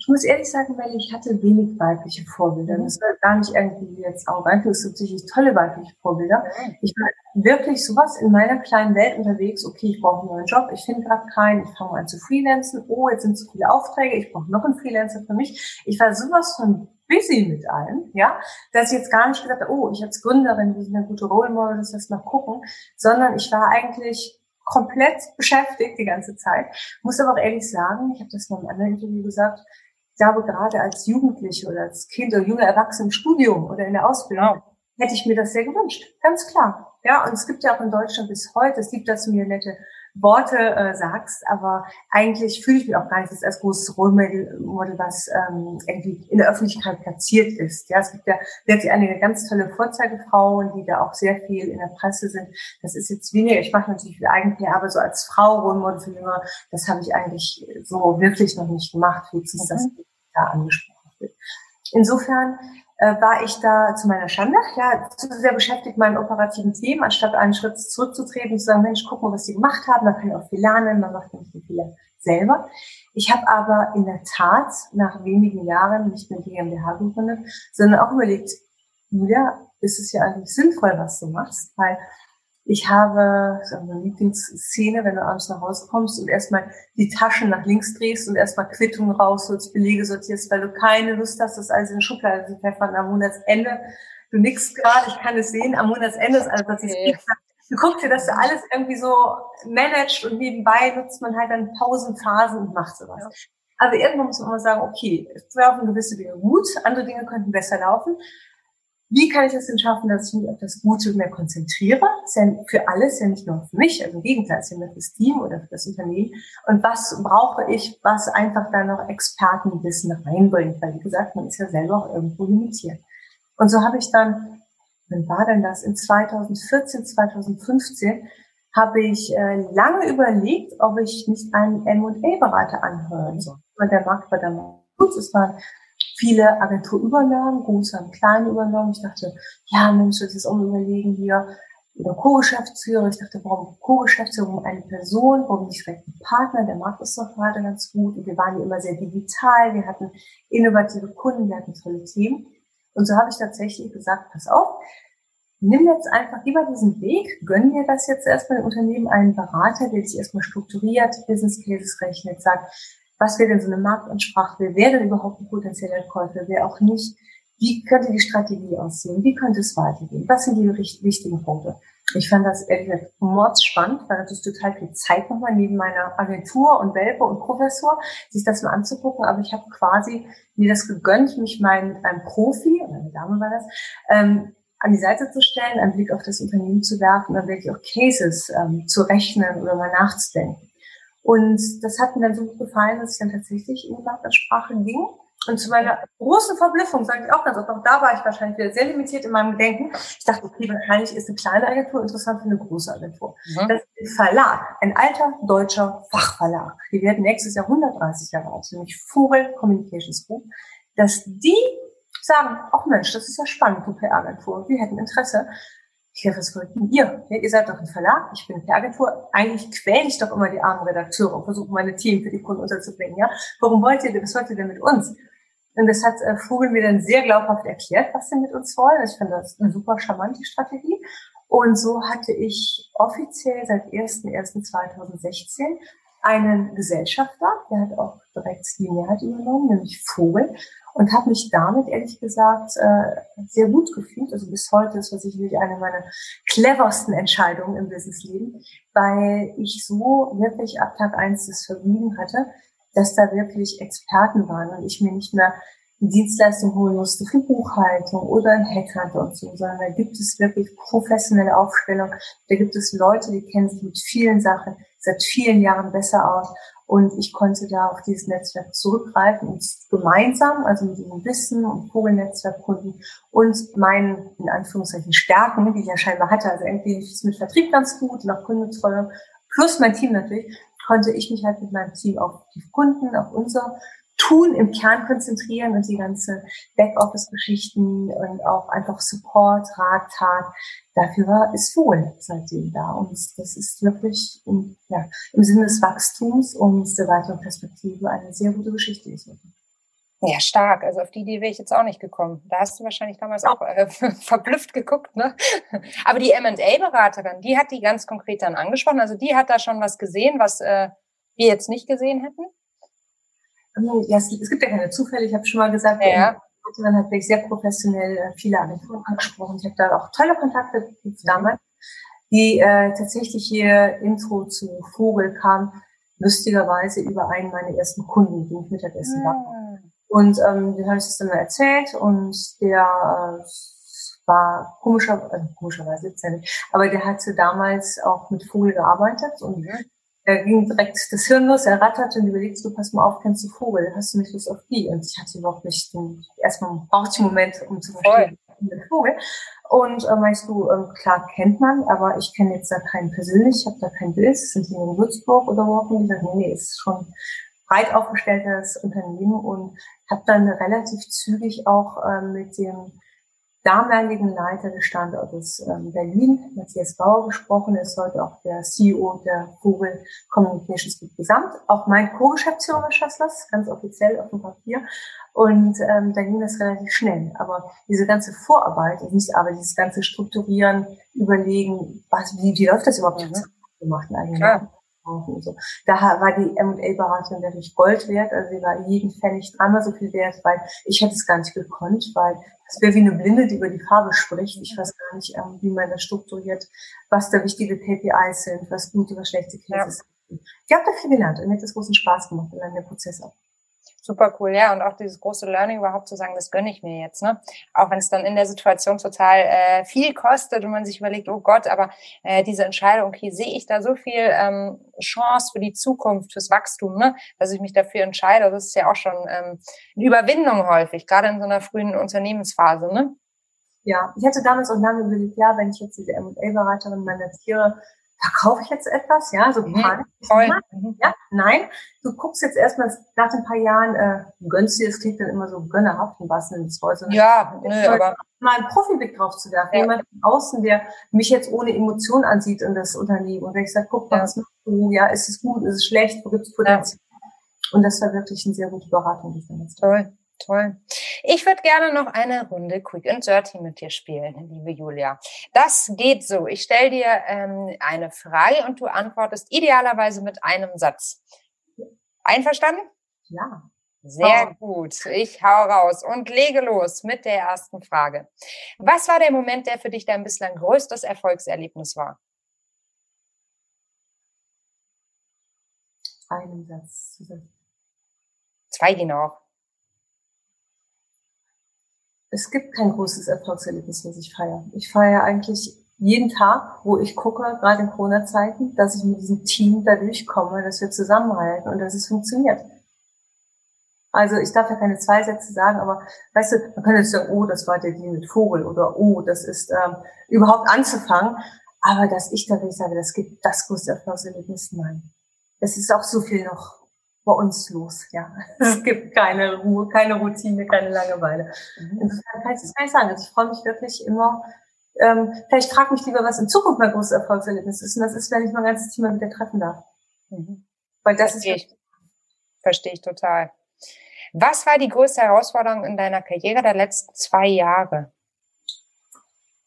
S2: Ich muss ehrlich sagen, weil ich hatte wenig weibliche Vorbilder. Mhm. Das war gar nicht irgendwie jetzt arrogant, es sind sicherlich tolle weibliche Vorbilder. Mhm. Ich war wirklich sowas in meiner kleinen Welt unterwegs. Okay, ich brauche einen neuen Job, ich finde gerade keinen, ich fange an zu freelancen. Oh, jetzt sind zu viele Aufträge, ich brauche noch einen Freelancer für mich. Ich war sowas von busy mit allem, ja, dass ich jetzt gar nicht gesagt habe, oh, ich als Gründerin, wir sind eine gute Role Model, das lässt mal gucken, sondern ich war eigentlich komplett beschäftigt die ganze Zeit. Muss aber auch ehrlich sagen, ich habe das mal im anderen Interview gesagt, ich glaube gerade als Jugendliche oder als Kind oder junge Erwachsene im Studium oder in der Ausbildung ja. hätte ich mir das sehr gewünscht, ganz klar. Ja, und es gibt ja auch in Deutschland bis heute, es gibt das mir nette Worte äh, sagst, aber eigentlich fühle ich mich auch gar nicht als großes Rollmodel, was ähm, irgendwie in der Öffentlichkeit platziert ist. Ja, es gibt ja wirklich einige ganz tolle Vorzeigefrauen, die da auch sehr viel in der Presse sind. Das ist jetzt weniger, ich mache natürlich viel Eigenpair, aber so als Frau Rollmodel für Jünger, das habe ich eigentlich so wirklich noch nicht gemacht, wie es das da angesprochen wird. Insofern äh, war ich da zu meiner Schande, ja, zu sehr beschäftigt meinen operativen Themen, anstatt einen Schritt zurückzutreten und zu sagen, Mensch, guck mal, was sie gemacht haben, man kann auch viel lernen, man macht nicht so viele selber. Ich habe aber in der Tat nach wenigen Jahren nicht mehr die GmbH gegründet, sondern auch überlegt, Julia, ist es ja eigentlich sinnvoll, was du machst, weil ich habe so eine Lieblingsszene, wenn du abends nach Hause kommst und erstmal die Taschen nach links drehst und erstmal Quittungen rausholst, Belege sortierst, weil du keine Lust hast, das alles in die Schublade zu pfeffern am Monatsende. Du nix gerade, ich kann es sehen, am Monatsende ist alles, was ich Du guckst dir, dass du alles irgendwie so managst und nebenbei nutzt man halt dann Pausenphasen und macht sowas. Aber irgendwann muss man immer sagen, okay, es laufen gewisse Dinge gut, andere Dinge könnten besser laufen. Wie kann ich es denn schaffen, dass ich mich auf das Gute mehr konzentriere? Für alles, ja nicht nur für mich, also im Gegenteil, ist ja mehr fürs Team oder für das Unternehmen. Und was brauche ich, was einfach da noch Expertenwissen reinbringt? Weil, wie gesagt, man ist ja selber auch irgendwo limitiert. Und so habe ich dann, wann war denn das? In 2014, 2015 habe ich äh, lange überlegt, ob ich nicht einen M&A-Berater anhören soll. Und der Markt war dann gut. Es waren viele Agenturübernahmen, große und kleine Übernahmen. Ich dachte, ja, Mensch, das ist um überlegen hier. Oder Co-Geschäftsführer. Ich dachte, warum Co-Geschäftsführer, warum eine Person, warum nicht direkt ein Partner? Der Markt ist doch gerade ganz gut. Und wir waren ja immer sehr digital. Wir hatten innovative Kunden, wir hatten tolle Themen. Und so habe ich tatsächlich gesagt, pass auf, nimm jetzt einfach lieber diesen Weg, gönn dir das jetzt erstmal im Unternehmen einen Berater, der sich erstmal strukturiert, Business Cases rechnet, sagt, was wäre denn so eine Marktansprache, wer wäre denn überhaupt ein potenzieller Käufer, wer auch nicht, wie könnte die Strategie aussehen, wie könnte es weitergehen, was sind die wichtigen Punkte. Ich fand das ehrlich gesagt spannend, weil das total viel Zeit nochmal neben meiner Agentur und Welpe und Professor, sich das mal anzugucken. Aber ich habe quasi mir das gegönnt, mich meinen einem Profi, eine Dame war das, ähm, an die Seite zu stellen, einen Blick auf das Unternehmen zu werfen und wirklich auch Cases ähm, zu rechnen oder mal nachzudenken. Und das hat mir dann so gut gefallen, dass ich dann tatsächlich in die Marktansprache ging. Und zu meiner großen Verblüffung, sage ich auch ganz oft, auch da war ich wahrscheinlich wieder sehr limitiert in meinem Gedenken. Ich dachte, okay, wahrscheinlich ist eine kleine Agentur interessant für eine große Agentur. Mhm. Das ist ein Verlag, ein alter deutscher Fachverlag. Die werden nächstes Jahr 130 Jahre alt, nämlich Vogel Communications Group, dass die sagen, ach Mensch, das ist ja spannend, PR-Agentur, wir hätten Interesse. Ich dachte, was wollt ihr? Ihr seid doch ein Verlag, ich bin eine Agentur. Eigentlich quäle ich doch immer die armen Redakteure und versuche meine Team für die Kunden unterzubringen. Ja? Warum wollt ihr, was wollt ihr denn mit uns? Und das hat äh, Vogel mir dann sehr glaubhaft erklärt, was sie mit uns wollen. Ich finde das eine super charmante Strategie. Und so hatte ich offiziell seit 1.1.2016 einen Gesellschafter, der hat auch direkt die Mehrheit übernommen, nämlich Vogel, und habe mich damit ehrlich gesagt äh, sehr gut gefühlt. Also bis heute ist das sicherlich eine meiner cleversten Entscheidungen im Businessleben, weil ich so wirklich ab Tag eins das Vergnügen hatte, dass da wirklich Experten waren und ich mir nicht mehr Dienstleistung holen musste für Buchhaltung oder ein Headhunter und so, sondern da gibt es wirklich professionelle Aufstellung. Da gibt es Leute, die kennen sich mit vielen Sachen seit vielen Jahren besser aus. Und ich konnte da auf dieses Netzwerk zurückgreifen und gemeinsam, also mit diesem Wissen und Vogelnetzwerkkunden und meinen, in Anführungszeichen, Stärken, die ich ja scheinbar hatte, also irgendwie es mit Vertrieb ganz gut, nach Kundenbetreuung, plus mein Team natürlich, konnte ich mich halt mit meinem Team auf die Kunden, auf unser Tun im Kern konzentrieren und die ganze Backoffice-Geschichten und auch einfach Support, Rat, Tat. Dafür war, ist wohl seitdem da. Und das ist wirklich im, ja, im Sinne des Wachstums und der weiteren Perspektive eine sehr gute Geschichte.
S1: Ja, stark. Also auf die Idee wäre ich jetzt auch nicht gekommen. Da hast du wahrscheinlich damals auch äh, verblüfft geguckt, ne? Aber die M&A-Beraterin, die hat die ganz konkret dann angesprochen. Also die hat da schon was gesehen, was äh, wir jetzt nicht gesehen hätten.
S2: Ja, es, es gibt ja keine Zufälle. Ich habe schon mal gesagt, ja. man hat wirklich sehr professionell äh, viele Agenturen angesprochen. Ich habe da auch tolle Kontakte damals, die äh, tatsächlich hier Intro zu Vogel kam, lustigerweise über einen meiner ersten Kunden, den ich Mittagessen war. Ah. Und ähm, den habe ich das dann mal erzählt und der äh, war komischer, also komischerweise jetzt ja nicht, aber der hatte damals auch mit Vogel gearbeitet und mhm er ging direkt das Hirn los, er ratterte und überlegte, du pass mal auf, kennst du Vogel, hast du nicht Lust auf die? Und ich hatte überhaupt nicht den, erstmal brauchte ich einen Moment, um zu verstehen, mit Vogel. Und äh, meinst du, äh, klar kennt man, aber ich kenne jetzt da keinen persönlich, ich habe da kein Bild, sind die in Würzburg oder wo auch immer? Ich sage, nee, nee, ist schon breit aufgestelltes Unternehmen und habe dann relativ zügig auch äh, mit dem damaligen Leiter des Standortes ähm, Berlin, Matthias Bauer, gesprochen. Er ist heute auch der CEO der Vogel Communications Group Gesamt. Auch mein Co-Geschäftsführer Schasslers, ganz offiziell auf dem Papier. Und ähm, da ging das relativ schnell. Aber diese ganze Vorarbeit, also nicht aber dieses ganze Strukturieren, Überlegen, was, wie, wie läuft das überhaupt? Mhm. Gemacht eigentlich. Klar und so. Da war die M&A-Beratung wirklich Gold wert, also sie war jeden Pfennig dreimal so viel wert, weil ich hätte es gar nicht gekonnt, weil es wäre wie eine Blinde, die über die Farbe spricht. Ich weiß gar nicht, ähm, wie man das strukturiert, was da wichtige KPIs sind, was gute, was schlechte Cases sind. Ich habe da viel gelernt und mir hat das großen Spaß gemacht und dann der Prozess auch
S1: super cool, ja. Und auch dieses große Learning überhaupt zu sagen, das gönne ich mir jetzt, ne? Auch wenn es dann in der Situation total äh, viel kostet und man sich überlegt, oh Gott, aber äh, diese Entscheidung, okay, sehe ich da so viel ähm, Chance für die Zukunft, fürs Wachstum, ne? Dass ich mich dafür entscheide. Das ist ja auch schon ähm, eine Überwindung häufig, gerade in so einer frühen Unternehmensphase, ne?
S2: Ja, ich hatte damals auch lange überlegt, ja, wenn ich jetzt diese M&A-Beraterin manatiere, verkaufe ich jetzt etwas? Ja, so mhm, Panik. Mhm. Ja, nein. Du guckst jetzt erstmal nach ein paar Jahren, äh, gönnst dir, das klingt dann immer so gönnerhaft im wahrsten Sinne
S1: Ja, nö, aber
S2: mal einen Profiblick drauf zu werfen. Ja. Jemand von außen, der mich jetzt ohne Emotion ansieht in das Unternehmen. Und wenn ich sage, guck mal, ja. was machst du? Ja, ist es gut? Ist es schlecht? Wo gibt es Potenzial? Ja. Und das war wirklich eine sehr gute Beratung, die ich dann
S1: jetzt Toll. Toll. Ich würde gerne noch eine Runde Quick and Dirty mit dir spielen, liebe Julia. Das geht so. Ich stelle dir ähm, eine Frage und du antwortest idealerweise mit einem Satz. Einverstanden?
S2: Ja.
S1: Sehr oh. gut. Ich hau raus und lege los mit der ersten Frage. Was war der Moment, der für dich dein bislang größtes Erfolgserlebnis war?
S2: Einen Satz.
S1: Zwei gehen auch
S2: es gibt kein großes Erfolgserlebnis, was ich feiere. Ich feiere eigentlich jeden Tag, wo ich gucke, gerade in Corona-Zeiten, dass ich mit diesem Team da durchkomme, dass wir zusammenhalten und dass es funktioniert. Also ich darf ja keine zwei Sätze sagen, aber weißt du, man kann jetzt sagen, oh, das war der Deal mit Vogel oder oh, das ist ähm, überhaupt anzufangen. Aber dass ich da wirklich sage, das gibt das größte Erfolgserlebnis, nein. Es ist auch so viel noch bei uns los, ja. Es gibt keine Ruhe, keine Routine, keine Langeweile. Mhm. Insofern kann ich das gar nicht sagen. Also ich freue mich wirklich immer ähm, vielleicht frag mich lieber, was in Zukunft mein großes Erfolgserlebnis ist. Und das ist, wenn ich mein ganzes Team mal wieder treffen darf. Mhm. Weil das Verstehe ist.
S1: Ich. Verstehe ich total. Was war die größte Herausforderung in deiner Karriere der letzten zwei Jahre?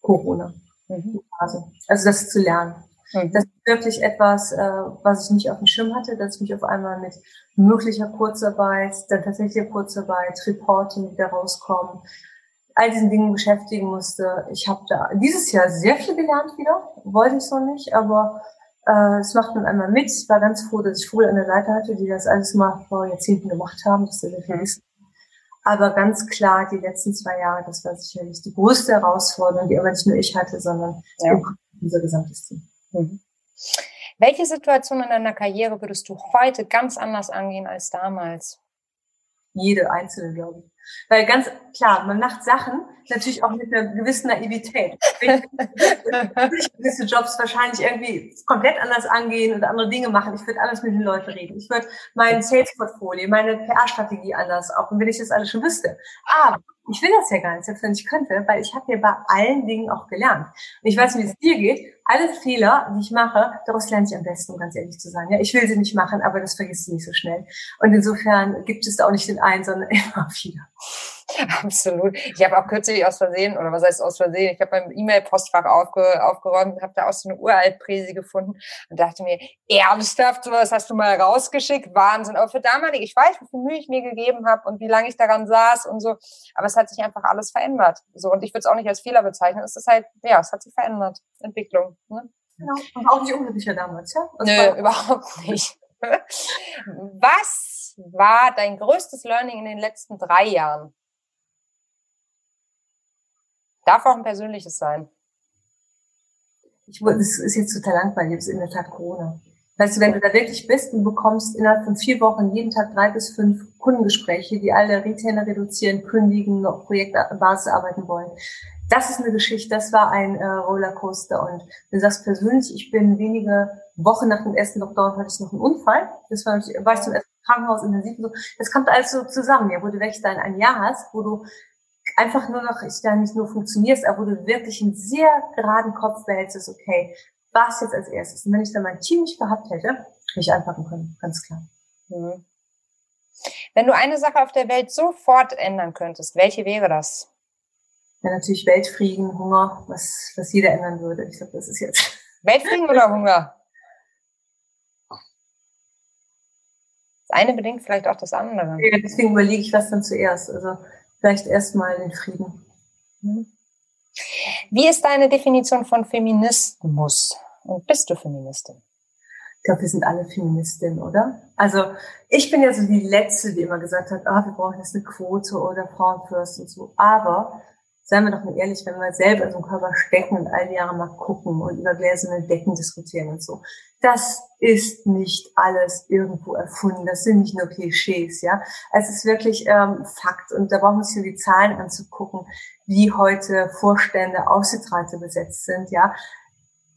S2: Corona. Mhm. Also, also das zu lernen. Mhm. Das ist wirklich etwas, äh, was ich nicht auf dem Schirm hatte, dass ich mich auf einmal mit möglicher Kurzarbeit, dann tatsächlich Kurzarbeit, Reporting wieder rauskommen, all diesen Dingen beschäftigen musste. Ich habe da dieses Jahr sehr viel gelernt wieder, wollte ich so nicht, aber äh, es macht man einmal mit. Ich war ganz froh, dass ich Vogel an der Seite hatte, die das alles mal vor Jahrzehnten gemacht haben, dass sie sehr viel wissen. Aber ganz klar, die letzten zwei Jahre, das war sicherlich die größte Herausforderung, die aber nicht nur ich hatte, sondern ja. unser gesamtes Team. Mhm.
S1: Welche Situation in deiner Karriere würdest du heute ganz anders angehen als damals?
S2: Jede einzelne, glaube ich. Weil ganz klar, man macht Sachen natürlich auch mit einer gewissen Naivität. Ich gewisse Jobs wahrscheinlich irgendwie komplett anders angehen und andere Dinge machen. Ich würde anders mit den Leuten reden. Ich würde mein Sales-Portfolio, meine PR-Strategie anders auch, wenn ich das alles schon wüsste. Aber ich will das ja gar nicht, selbst wenn ich könnte, weil ich habe ja bei allen Dingen auch gelernt. Und ich weiß, wie es dir geht. Alle Fehler, die ich mache, daraus lerne ich am besten, um ganz ehrlich zu sein. Ja, ich will sie nicht machen, aber das vergisst du nicht so schnell. Und insofern gibt es da auch nicht den einen, sondern immer wieder.
S1: Absolut. Ich habe auch kürzlich aus Versehen, oder was heißt aus Versehen, ich habe beim E-Mail-Postfach aufge, aufgeräumt habe da auch so eine Uraltpräsi gefunden und dachte mir, ernsthaft, sowas hast du mal rausgeschickt? Wahnsinn. Aber für damalig, ich weiß, wie viel Mühe ich mir gegeben habe und wie lange ich daran saß und so, aber es hat sich einfach alles verändert. So, und ich würde es auch nicht als Fehler bezeichnen. Es ist halt, ja, es hat sich verändert. Entwicklung. Ne?
S2: Ja, und auch nicht unglücklicher damals, ja?
S1: Das Nö, überhaupt nicht. Was war dein größtes Learning in den letzten drei Jahren? Darf auch ein persönliches sein.
S2: Ich, das ist jetzt total langweilig, das ist in der Tat Corona. Weißt du, wenn du da wirklich bist und bekommst innerhalb von vier Wochen jeden Tag drei bis fünf Kundengespräche, die alle Retainer reduzieren, kündigen, auf Projektbasis arbeiten wollen. Das ist eine Geschichte, das war ein äh, Rollercoaster. Und du sagst persönlich, ich bin wenige Wochen nach dem ersten Lockdown hatte ich noch einen Unfall. Das war, war ich zum ersten Krankenhaus intensiv. So. Das kommt alles so zusammen, ja, wo du wirklich dann ein Jahr hast, wo du einfach nur noch, ich da nicht nur funktionierst, aber wo du wirklich einen sehr geraden Kopf behältst, okay, was jetzt als erstes? Und wenn ich dann mein Team nicht gehabt hätte, hätte ich anpacken können, ganz klar. Mhm.
S1: Wenn du eine Sache auf der Welt sofort ändern könntest, welche wäre das?
S2: Ja, natürlich Weltfrieden, Hunger, was, was jeder ändern würde. Ich glaube, das ist jetzt.
S1: Weltfrieden oder Hunger? Das eine bedingt vielleicht auch das andere.
S2: Ja, deswegen überlege ich, was dann zuerst. Also vielleicht erstmal den Frieden.
S1: Mhm. Wie ist deine Definition von Feminismus? Und bist du Feministin?
S2: Ich glaube, wir sind alle Feministinnen, oder? Also ich bin ja so die Letzte, die immer gesagt hat, ah, wir brauchen jetzt eine Quote oder Frauenfirst und so. Aber seien wir doch mal ehrlich, wenn wir selber in so einem Körper stecken und all die Jahre mal gucken und über gläserne Decken diskutieren und so, das ist nicht alles irgendwo erfunden. Das sind nicht nur Klischees, ja. Es ist wirklich ähm, Fakt und da brauchen wir uns nur die Zahlen anzugucken, wie heute Vorstände, Aufsichtsräte besetzt sind, ja.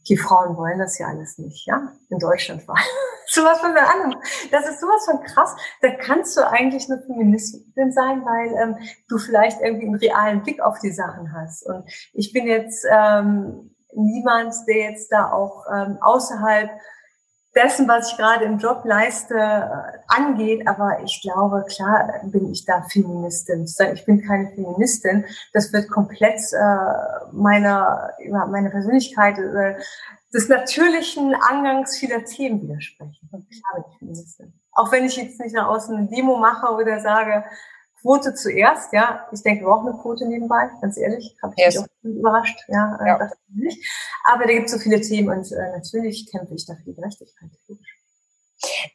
S2: Die Frauen wollen das ja alles nicht, ja, in Deutschland allem. sowas von an. Das ist sowas von krass. Da kannst du eigentlich eine Feministin sein, weil ähm, du vielleicht irgendwie einen realen Blick auf die Sachen hast. Und ich bin jetzt ähm, niemand, der jetzt da auch ähm, außerhalb dessen, was ich gerade im Job leiste, äh, angeht. Aber ich glaube, klar bin ich da Feministin. Ich bin keine Feministin. Das wird komplett äh, meiner, meiner Persönlichkeit, äh, des natürlichen Angangs vieler Themen widersprechen. Klar bin ich Feministin. Auch wenn ich jetzt nicht nach außen eine Demo mache oder sage, Quote zuerst, ja. Ich denke, wir brauchen eine Quote nebenbei, ganz ehrlich. Habe ich yes. mich auch überrascht, ja. Äh, ja. Nicht. Aber da gibt es so viele Themen und äh, natürlich kämpfe ich dafür die Gerechtigkeit.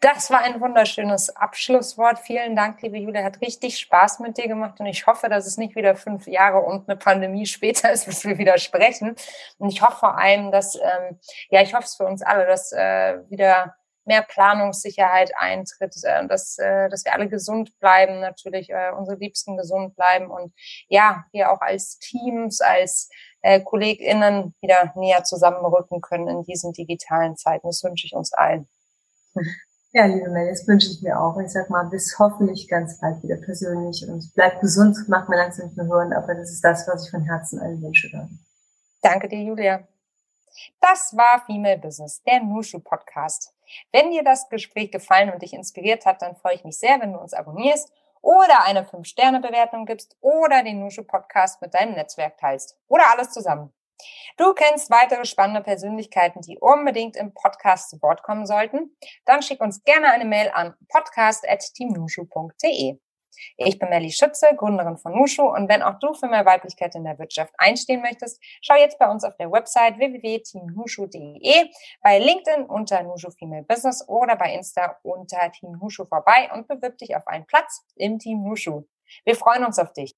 S1: Das war ein wunderschönes Abschlusswort. Vielen Dank, liebe Julia. Hat richtig Spaß mit dir gemacht und ich hoffe, dass es nicht wieder fünf Jahre und eine Pandemie später ist, bis wir wieder sprechen. Und ich hoffe vor allem, dass, ähm, ja, ich hoffe es für uns alle, dass äh, wieder mehr Planungssicherheit eintritt, äh, dass, äh, dass wir alle gesund bleiben, natürlich äh, unsere Liebsten gesund bleiben und ja, wir auch als Teams, als äh, KollegInnen wieder näher zusammenrücken können in diesen digitalen Zeiten. Das wünsche ich uns allen.
S2: Ja, liebe Mel, das wünsche ich mir auch. Ich sag mal, bis hoffentlich ganz bald wieder persönlich und bleibt gesund, macht mir langsam nicht mehr hören, aber das ist das, was ich von Herzen allen wünsche. Dann.
S1: Danke dir, Julia. Das war Female Business, der Nushu Podcast. Wenn dir das Gespräch gefallen und dich inspiriert hat, dann freue ich mich sehr, wenn du uns abonnierst oder eine 5-Sterne-Bewertung gibst oder den Nushu Podcast mit deinem Netzwerk teilst oder alles zusammen. Du kennst weitere spannende Persönlichkeiten, die unbedingt im Podcast zu Wort kommen sollten? Dann schick uns gerne eine Mail an podcast.teamnushu.de. Ich bin Melly Schütze, Gründerin von Nushu und wenn auch du für mehr Weiblichkeit in der Wirtschaft einstehen möchtest, schau jetzt bei uns auf der Website www.teamnushu.de, bei LinkedIn unter Nushu Female Business oder bei Insta unter Team Nushu vorbei und bewirb dich auf einen Platz im Team Nushu. Wir freuen uns auf dich.